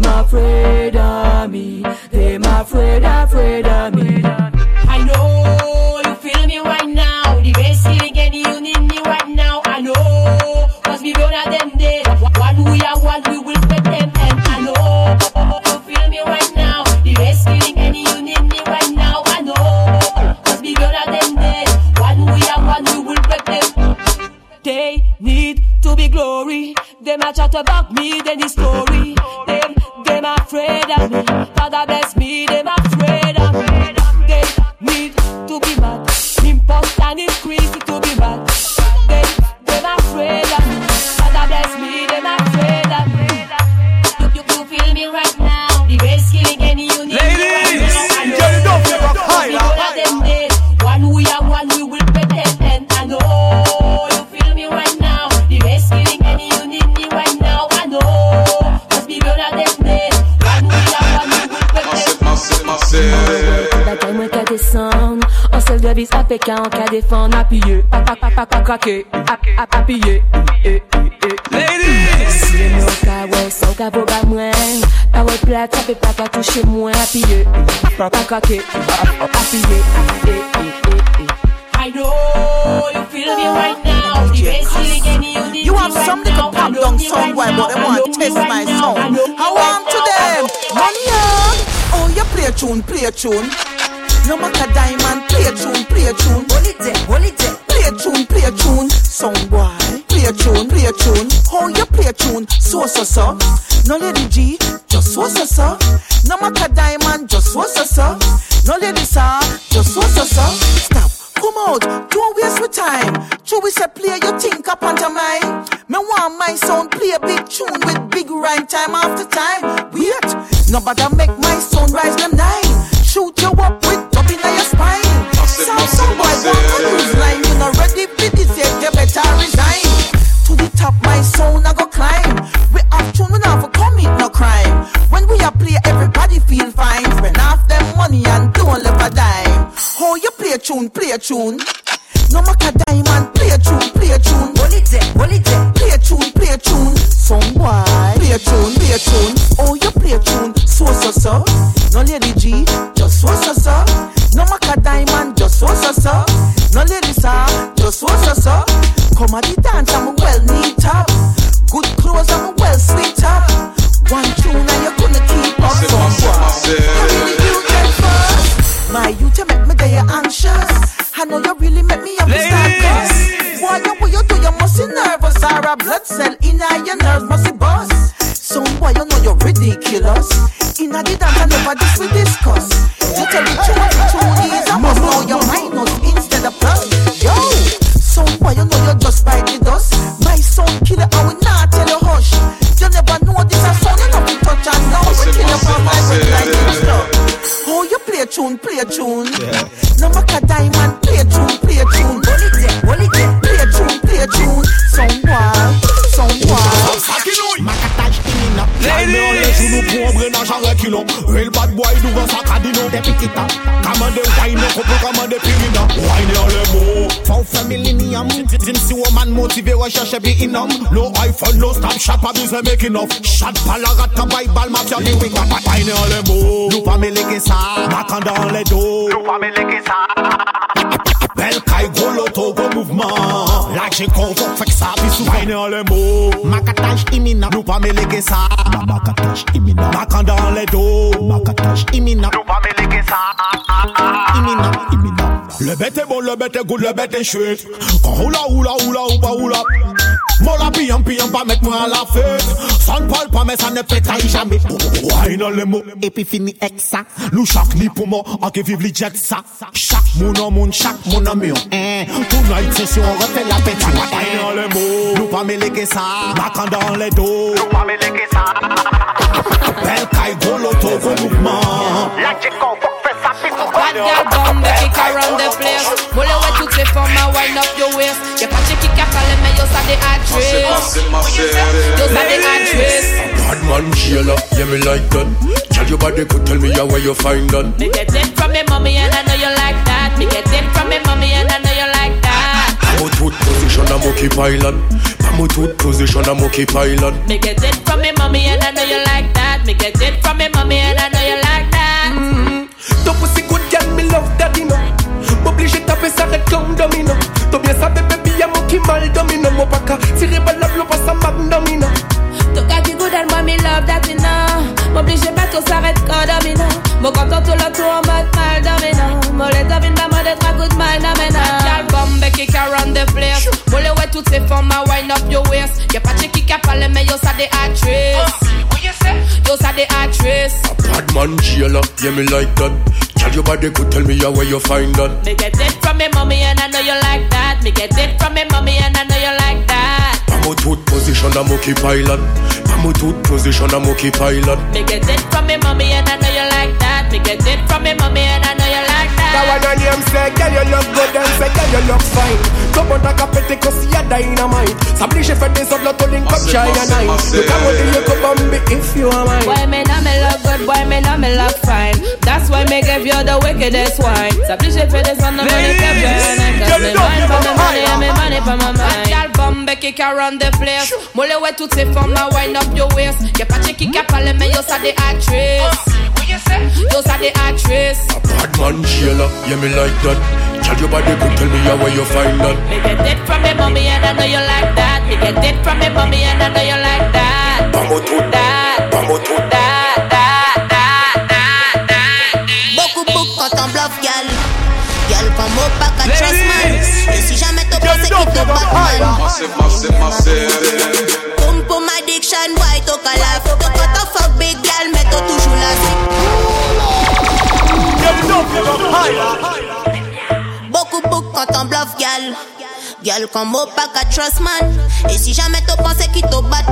Them afraid of me. Them afraid, afraid of me. I know you feel me right now. The best feeling me right now. I them. One we are one, we will them. And I know. You feel me right now. The best feeling me right now. I them. One we are one, we will break them. They need to be glory. They might chat about me, then the story. They them afraid of me. Father bless me, them afraid of me. They need to be mad. Impulse and increase Pékin en cas défendre Appuyeux, pas craquer Appuyeux, eh, eh Si les mots au cas ouais, sans qu'à vos bas moins Parole plate, ça peut pas qu'à toucher moins Appuyeux, pas pas craquer Appuyeux, eh, eh, eh, I know you feel me right now. The race killing any you need You me have right some little now. pop down somewhere, but they I want to me test my now. I sound. How right am to them? Money on. Oh, you play a tune, play a tune. No matter diamond, play a tune, play a tune. Hold it there, hold it there. Play a tune, play a tune. Sound boy, play a tune, play a tune. How you play a tune? So so so. No lady G, just so so so. No matter diamond, just so so so. No lady sir, just so so so. Stop. Come out, don't waste my time. True, we say play your think up on mine. Me want my sound play a big tune with big rhyme time after time. Wait, nobody make my sound rise them tune, a. No matter diamond, play a tune, play a tune. Hold it there, hold it there. Play a tune, play a tune. Song boy, play a tune, play a tune. Oh, you play a tune, so so so. No lady G, just so so so. No matter diamond, just so so so. No lady sir, just so so so. Come at the dance, I'm really make me start cuss. Boy, you what you do, you must be nervous. Or a blood cell in your nerves must be bust. Some boy, you know you're ridiculous. In a dance, I never this we discuss. You tell me two and two is I must know your minus instead of plus. Yo, some boy, you know you're just bite the dust. My son killer, I will not tell you hush. You never know this a son, you know we touch and now we kill you from my way like this stuff. Oh, you play a tune, play a tune. No recherche be inum. No iPhone, no stop shop, pas besoin make enough. Shot pas la rata, ball, mafia, les wing up. Wine en le mot. Nous pas mêler ça. Macan dans les dos. Nous pas mêler ça. Bel mouvement. La j'ai convoque, fait que ça, puis souvent. Wine en le mot. Macatage imminent. Nous pas mêler ça. Macatage imminent. Macan dans les dos. Macatage imminent. Nous pas mêler ça. Imminent, imminent. Le bête est bon, le bête est good, le bête est chouette. Quand oula, oula, oula, oula, oula. Mon la pillant, pillant, pas mettre moi à la fête. Ça ne parle pas, mais ça ne pétaille jamais. Wine en le mot. Et puis fini avec ça. Nous chaque ni pour moi, en que vive les jet ça. Chaque mon en mon, chaque mon en mieux. Hein. Tonight, c'est sûr, on refait la pétille. Wine en le mot. Nous pas mêler que ça. Macan dans les dos. Nous pas mêler que ça. Bel caille, gros loto, gros mouvement. La j'ai convoque, fait ça, puis Bad girl bomb, they kick around the place. Mole wet toutes les formes, wind up your waist. Y'a pas de kick à parler, mais yo ça des address. Yo ça des address. Bad man Sheila, yeah me like that. Tell your body could tell me how where you find that. Me get it from me mommy and I know you like that. Me get it from me mommy and I know you like that. I'm out with position, I'm okay pilot. I'm out with position, I'm okay pilot. Me get it from me mommy and I know you like that. Me get it from me mommy and I know you like that. Mm-hmm. Ton pussy good girl, me love daddy no M'oblige taper ça red comme domino T'as bien savais baby, y'a mon qui mal domino Mon pas qu'à tirer balle l'eau pas ça m'abdomino Tout cas qui good and moi me love that you know M'oblige pas tout s'arrête comme domino Mon content tout le tour en mode mal domino Mon les domine pas mode être un mal domino Girl bombe kick around the place. Mole ouais toutes ces femmes à wind up your waist. Y'a pas de qui a parlé mais yo ça des actrices. Oh, yo ça des actrices. A bad man jailer, yeah me like that. Tell your body could tell me yeah, where you find that. Me get it from me mommy and I know you like that. Me get it from me mommy and I know you like that. I'm a tooth position, I'm okay pilot. I'm a tooth position, I'm okay pilot. Me get it from me mommy and I know you like that. Me get it from me mommy and I know you like that. Now when your name say, girl you look good and say, girl you look fine. Tout bon ta capete cause y'a dynamite. S'oblige fait des autres to link up shy and night. Look how you you could bomb it if you are mine. Boy, me know me look good, boy, me know me look fine. That's why me give you the wickedest wine. S'oblige fait des autres money que bien. Cause me mind for my money and me bombe kick around the place. Mole ouais toutes ces femmes à wind up your waist. Y'a pas de qui a parlé mais yo ça des actrices. Yo ça des actrices. A bad man Sheila, yeah me like that. Tell your body could tell me yeah, where you find that. Me get it from me mommy and I know you like that. Me get it from me mommy and I know you like that. I'm a tooth, That, I'm a tooth. that, that, Massive, massive, massive. Boom boom addiction, boy, t'as qu'à la T'as quand t'as fuck big gal, mais t'as toujours la Beaucoup beaucoup quand on bluff, gal. Gal comme au pas qu'à trust man. Et si jamais t'as pensé qu'il te bat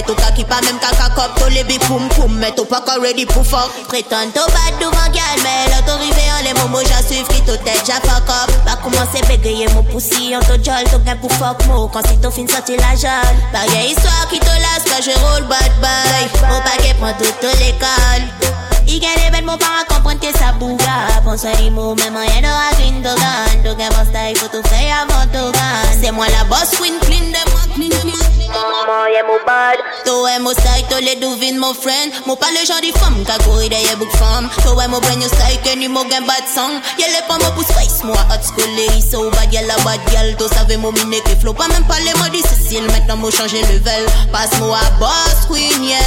palais, faut mettre au cas qui pas même caca cop. T'as les big poum poum, mais t'as pas qu'à ready pour fuck. Prétends t'as bad devant gal, mais là t'as arrivé en les moments, j'ai suivi qui t'as tête, j'ai fuck up. Pas commencer bégayer mon poussi, en t'as jol, t'as gain pour fuck mo. Quand c'est t'as fin sorti la jol. Pareil histoire qui te lasse, quand je roule bad boy. Mon paquet prend toute l'école. Il gagne les bêtes, mon parent comprendre que ça bouga. Pense à les mots, même rien de green dogan. Dogan, mon style, faut tout faire avant dogan. C'est moi la boss, queen, clean de moi, clean de moi. Maman, y'a mon bad. Toi, mon style, toi les devines, mon friend. Mon pas le genre de femme, qu'a couru derrière book femme. Toi, mon brain, your style, que ni mon gain bad song. Y'a les pas mon pouce face, moi, hot school, les so bad, y'a la bad gal. Toi, savais mon mine que flow, pas même pas les mots difficiles. Maintenant, moi, changer level. Passe-moi à boss, queen, yeah.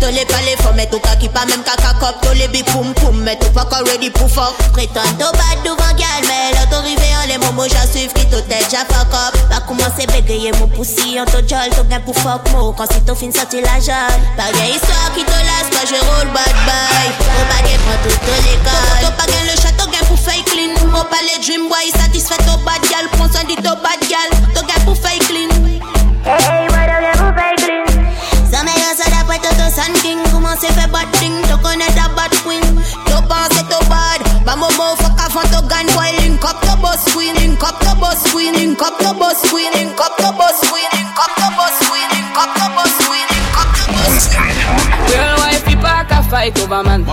Toi, les pas les femmes, mais tout cas qui pas même caca cop. Toi, les big poum poum, mais tout pas ready pour fuck. Prétends, toi, bad devant gal, mais t'es arrivé les moments, j'ai suivi qui t'as tête, fuck up. Pas commencer bégayer mon poussi, en t'as jol, t'as gain pour fuck mo. Quand c'est ton fin sorti la jaune. Pareil histoire qui te laisse, quand je roule bad boy. Mon baguette prend toute l'école. T'as pas gain le chat, t'as gain pour fake clean. Mon palais dream boy, satisfait ton bad gal. Prends soin de ton bad gal, t'as gain pour fake clean. Hey, moi, t'as gain pour fake clean. Ça m'a ça d'après Toto Sun King Comment c'est fait bad thing Tu connais ta bad queen Tu penses que t'es bad Bah momo fuck avant to gun Boy link up the boss queen Link up the boss queen Link up the boss queen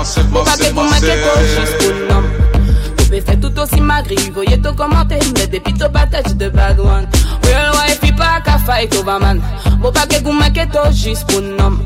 Massive, Faut pas que massive, vous mettez massive. tout juste pour le nom. Tu peux faire tout aussi magri, voyez tout commenter, mais depuis tout battage de bad one. Real wife, il pas qu'à fight over man. Faut pas que vous mettez tout juste pour le nom.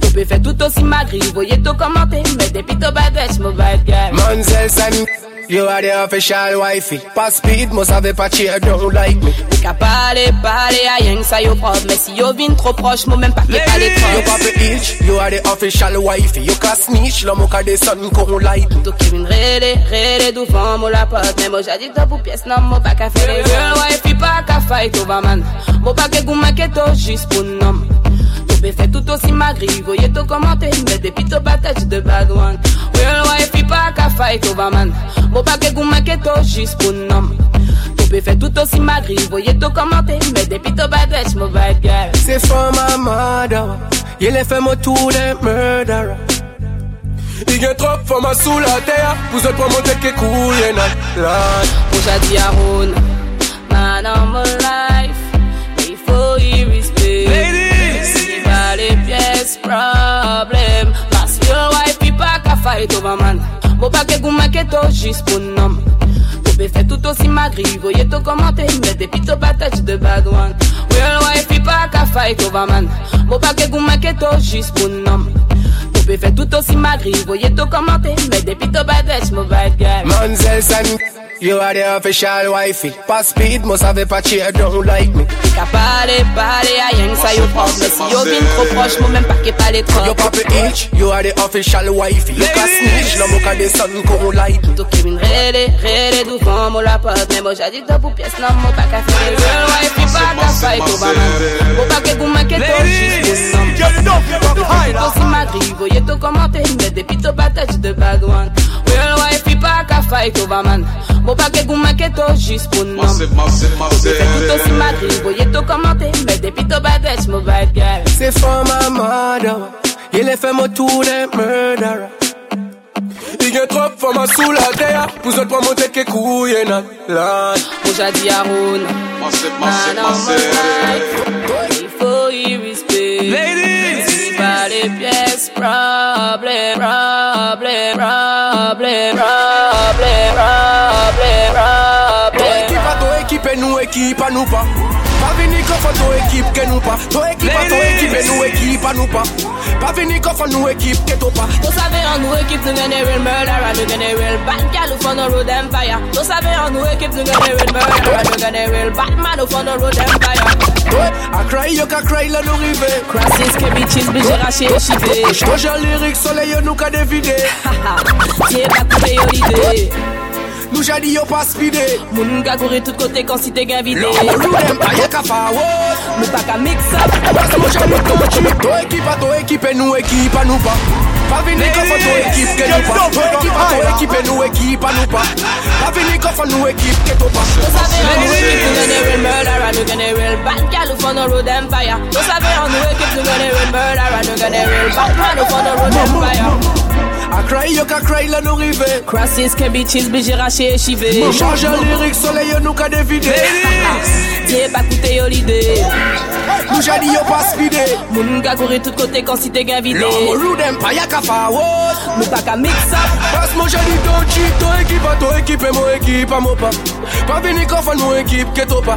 Tu peux faire tout aussi magri, voyez tout commenter, mais depuis tout battage, mon bad guy. Manzels and you are the official wifey. Pass speed, must have a patchy, don't like me. Qu'à parler, parler à rien que ça yo propre, mais si yo vient trop proche, moi même pas que pas les You trop. pop it each, you are the official wifey. You can snitch, la moka de sun con light. Tout qui vient rêler, rêler devant moi la pote Mais moi top ou pièce, non moi pas qu'à faire les girl wife Puis pas qu'à fight over man Moi pas que goût maquette oh, juste pour nom Peux faire tout aussi magri, voyez tout commenter Mais depuis tout battage de bad one Real wife, puis pas qu'à fight over man. Moi pas que goût maquette juste pour nom. Peux faire tout aussi magri, voyez tout commenter Mais depuis tout battage, mon bad girl. Say for my mother, you left him to the murderer. Il y a trop for ma sous la terre, vous êtes pas monter que couille là. Moi j'ai dit à pas qu'à fight over man Moi pas que goût maquette juste pour nom. Tu peux faire tout aussi magri. Voyez tout commenter Mais depuis tout battage de bad one Real wife il pas qu'à fight over man Moi pas que goût maquette juste pour nom. Tu peux faire tout aussi magri. Voyez tout commenter Mais depuis tout battage mon bad guy Manzels and You are the official wifey. Pass speed, must have a patchy, uh, don't like me. Ka pale, pale, a yen sa yo proche Mais si yo vin tro proche, mou men pa ke pale trop Yo papi itch, you are the official wifey. You can snitch, no moka de sun kon light. To ke vin rele, rele dou kon mou la pot Men bo jadi to pou pies nan mou pa ka fere Real wife, pi pa ka fay to ba man Bo pa ke gouman ke to jis pou nam To si madri, voye to komante Me depi to batach de bad one fay to ba man Bo pa ke gouman ke to jis pou nam Massive, massive, massive. To si madri, voye to komante Me depi to batach mou bad girl C'est for my mother. Il est fait mon tour de murderer. Il y a trop for ma sous la terre. Pour autres, pour monter que couille nan land. Mo jadi Haroun Massive, Man massive, les pièces Problem Problem Problem Problem Problem Ton Problem équipe à ton équipe et nous équipe à nous pas. Pas venir qu'on fait ton équipe que nous pas. Ton équipe à ton équipe et nous équipe à nous pas. Pas venir qu'on fait nous équipe que toi pas. Vous en nous équipe nous gagnons real murderer? Nous gagnons real bad gal Nous font no road empire Vous savez en nous équipe nous gagnons real murderer? Nous gagnons real Batman Nous font no road empire à cry, yo ka cry, là nous rive. Crosses, Kevin Cheese, Bijé raché et chivé Toi j'ai lyrique, soleil, nous ka dévidé. Tiens pas couper yo l'idée Nous j'ai dit yo pas speedé. Moun ka kouri tout kote kon si te gen vide them, pas y'a qu'à faire, ouais. Mou pa ka mix up Parce que moi j'ai dit ton équipe, ton équipe à ton équipe et nous équipe à nous pas. Pas venir qu'on fait ton équipe que nous pas. Ton équipe à ton équipe et nous équipe à nous pas. Pas venir qu'on fait nous équipe que toi pas. Vous savez en nous équipe nous gagne real murderer Nous gagne real bad gal Nous font no road empire Vous savez en nous équipe nous gagne real murderer Nous gagne real Batman Nous font no road empire À cry, yo ka cry, là nous rive. Crosses, Kevin Cheese, Bijé raché et chivé Nous change lyrique, soleil, nous ka dévidé. Tiens pas coûter yo l'idée Nous j'ai dit yo pas speedé. Moun ka kouri tout kote kon si te gen vide L'homme roule them, pas y'a faire, ouais. Mou pa ka mix up Parce que moi j'ai dit ton cheat, ton équipe à ton équipe et mon équipe à mon pas. Pas venir qu'on fait nous équipe que toi pas.